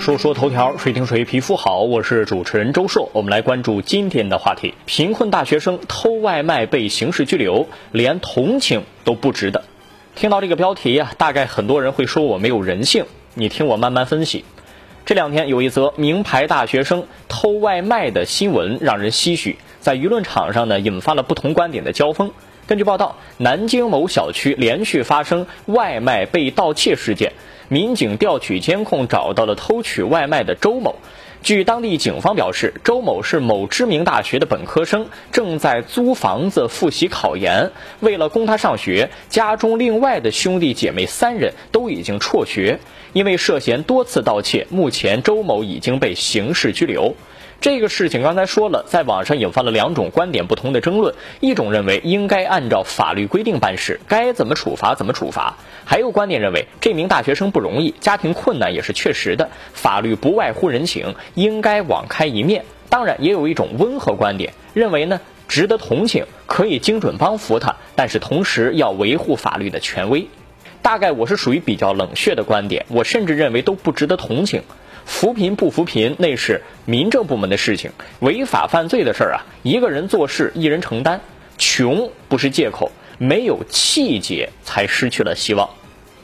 说说头条，谁听谁皮肤好。我是主持人周硕，我们来关注今天的话题：贫困大学生偷外卖被刑事拘留，连同情都不值得。听到这个标题呀，大概很多人会说我没有人性。你听我慢慢分析。这两天有一则名牌大学生偷外卖的新闻，让人唏嘘，在舆论场上呢，引发了不同观点的交锋。根据报道，南京某小区连续发生外卖被盗窃事件，民警调取监控找到了偷取外卖的周某。据当地警方表示，周某是某知名大学的本科生，正在租房子复习考研。为了供他上学，家中另外的兄弟姐妹三人都已经辍学。因为涉嫌多次盗窃，目前周某已经被刑事拘留。这个事情刚才说了，在网上引发了两种观点不同的争论。一种认为应该按照法律规定办事，该怎么处罚怎么处罚；还有观点认为这名大学生不容易，家庭困难也是确实的，法律不外乎人情，应该网开一面。当然，也有一种温和观点，认为呢值得同情，可以精准帮扶他，但是同时要维护法律的权威。大概我是属于比较冷血的观点，我甚至认为都不值得同情。扶贫不扶贫，那是民政部门的事情。违法犯罪的事儿啊，一个人做事一人承担。穷不是借口，没有气节才失去了希望。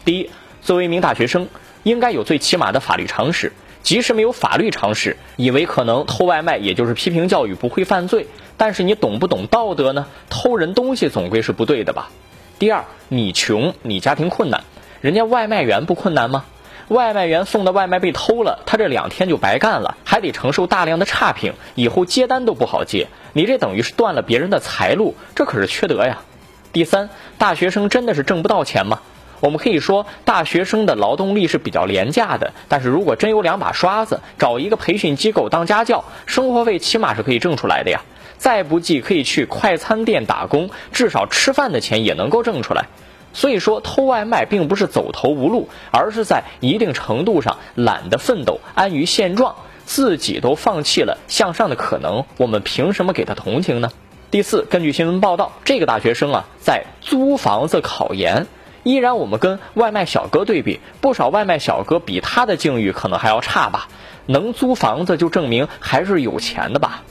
第一，作为一名大学生，应该有最起码的法律常识。即使没有法律常识，以为可能偷外卖也就是批评教育不会犯罪，但是你懂不懂道德呢？偷人东西总归是不对的吧？第二，你穷，你家庭困难，人家外卖员不困难吗？外卖员送的外卖被偷了，他这两天就白干了，还得承受大量的差评，以后接单都不好接。你这等于是断了别人的财路，这可是缺德呀！第三，大学生真的是挣不到钱吗？我们可以说，大学生的劳动力是比较廉价的，但是如果真有两把刷子，找一个培训机构当家教，生活费起码是可以挣出来的呀。再不济可以去快餐店打工，至少吃饭的钱也能够挣出来。所以说，偷外卖并不是走投无路，而是在一定程度上懒得奋斗，安于现状，自己都放弃了向上的可能。我们凭什么给他同情呢？第四，根据新闻报道，这个大学生啊，在租房子考研。依然，我们跟外卖小哥对比，不少外卖小哥比他的境遇可能还要差吧？能租房子就证明还是有钱的吧？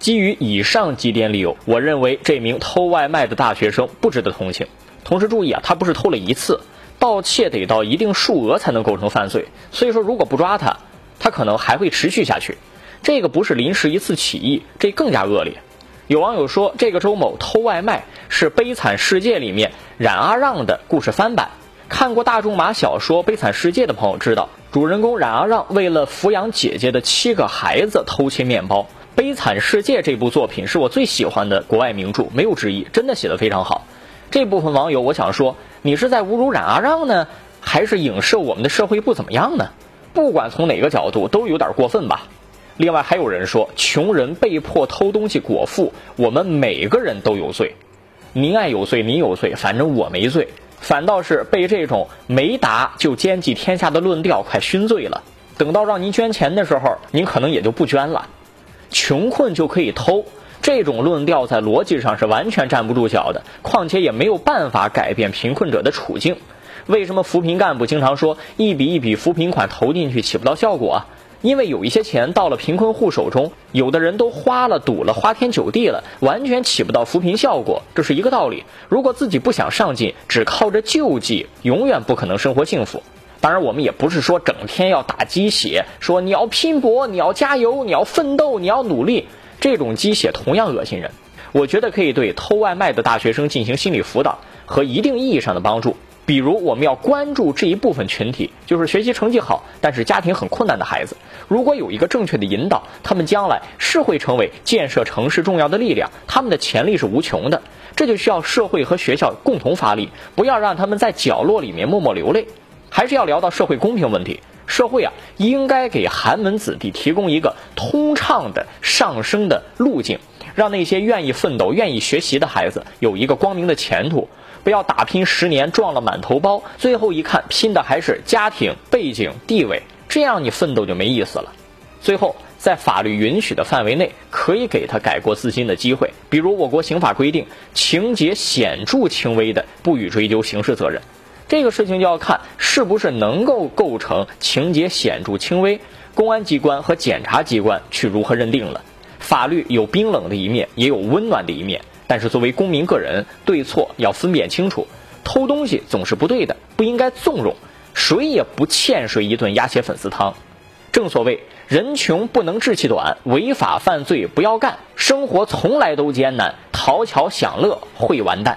基于以上几点理由，我认为这名偷外卖的大学生不值得同情。同时注意啊，他不是偷了一次，盗窃得到一定数额才能构成犯罪。所以说，如果不抓他，他可能还会持续下去。这个不是临时一次起义，这更加恶劣。有网友说，这个周某偷外卖是《悲惨世界》里面冉阿让的故事翻版。看过大仲马小说《悲惨世界》的朋友知道，主人公冉阿让为了抚养姐姐的七个孩子偷切面包。《悲惨世界》这部作品是我最喜欢的国外名著，没有之一，真的写得非常好。这部分网友，我想说，你是在侮辱冉阿让呢，还是影射我们的社会不怎么样呢？不管从哪个角度，都有点过分吧。另外还有人说，穷人被迫偷东西果腹，我们每个人都有罪。您爱有罪，您有罪，反正我没罪。反倒是被这种没达就兼济天下的论调快熏醉了。等到让您捐钱的时候，您可能也就不捐了。穷困就可以偷。这种论调在逻辑上是完全站不住脚的，况且也没有办法改变贫困者的处境。为什么扶贫干部经常说一笔一笔扶贫款投进去起不到效果啊？因为有一些钱到了贫困户手中，有的人都花了、赌了、花天酒地了，完全起不到扶贫效果，这是一个道理。如果自己不想上进，只靠着救济，永远不可能生活幸福。当然，我们也不是说整天要打鸡血，说你要拼搏，你要加油，你要奋斗，你要努力。这种鸡血同样恶心人，我觉得可以对偷外卖的大学生进行心理辅导和一定意义上的帮助。比如，我们要关注这一部分群体，就是学习成绩好但是家庭很困难的孩子。如果有一个正确的引导，他们将来是会成为建设城市重要的力量，他们的潜力是无穷的。这就需要社会和学校共同发力，不要让他们在角落里面默默流泪。还是要聊到社会公平问题。社会啊，应该给寒门子弟提供一个通畅的上升的路径，让那些愿意奋斗、愿意学习的孩子有一个光明的前途。不要打拼十年撞了满头包，最后一看拼的还是家庭背景、地位，这样你奋斗就没意思了。最后，在法律允许的范围内，可以给他改过自新的机会。比如我国刑法规定，情节显著轻微的，不予追究刑事责任。这个事情就要看是不是能够构成情节显著轻微，公安机关和检察机关去如何认定了。法律有冰冷的一面，也有温暖的一面。但是作为公民个人，对错要分辨清楚。偷东西总是不对的，不应该纵容。谁也不欠谁一顿鸭血粉丝汤。正所谓人穷不能志气短，违法犯罪不要干。生活从来都艰难，讨巧享乐会完蛋。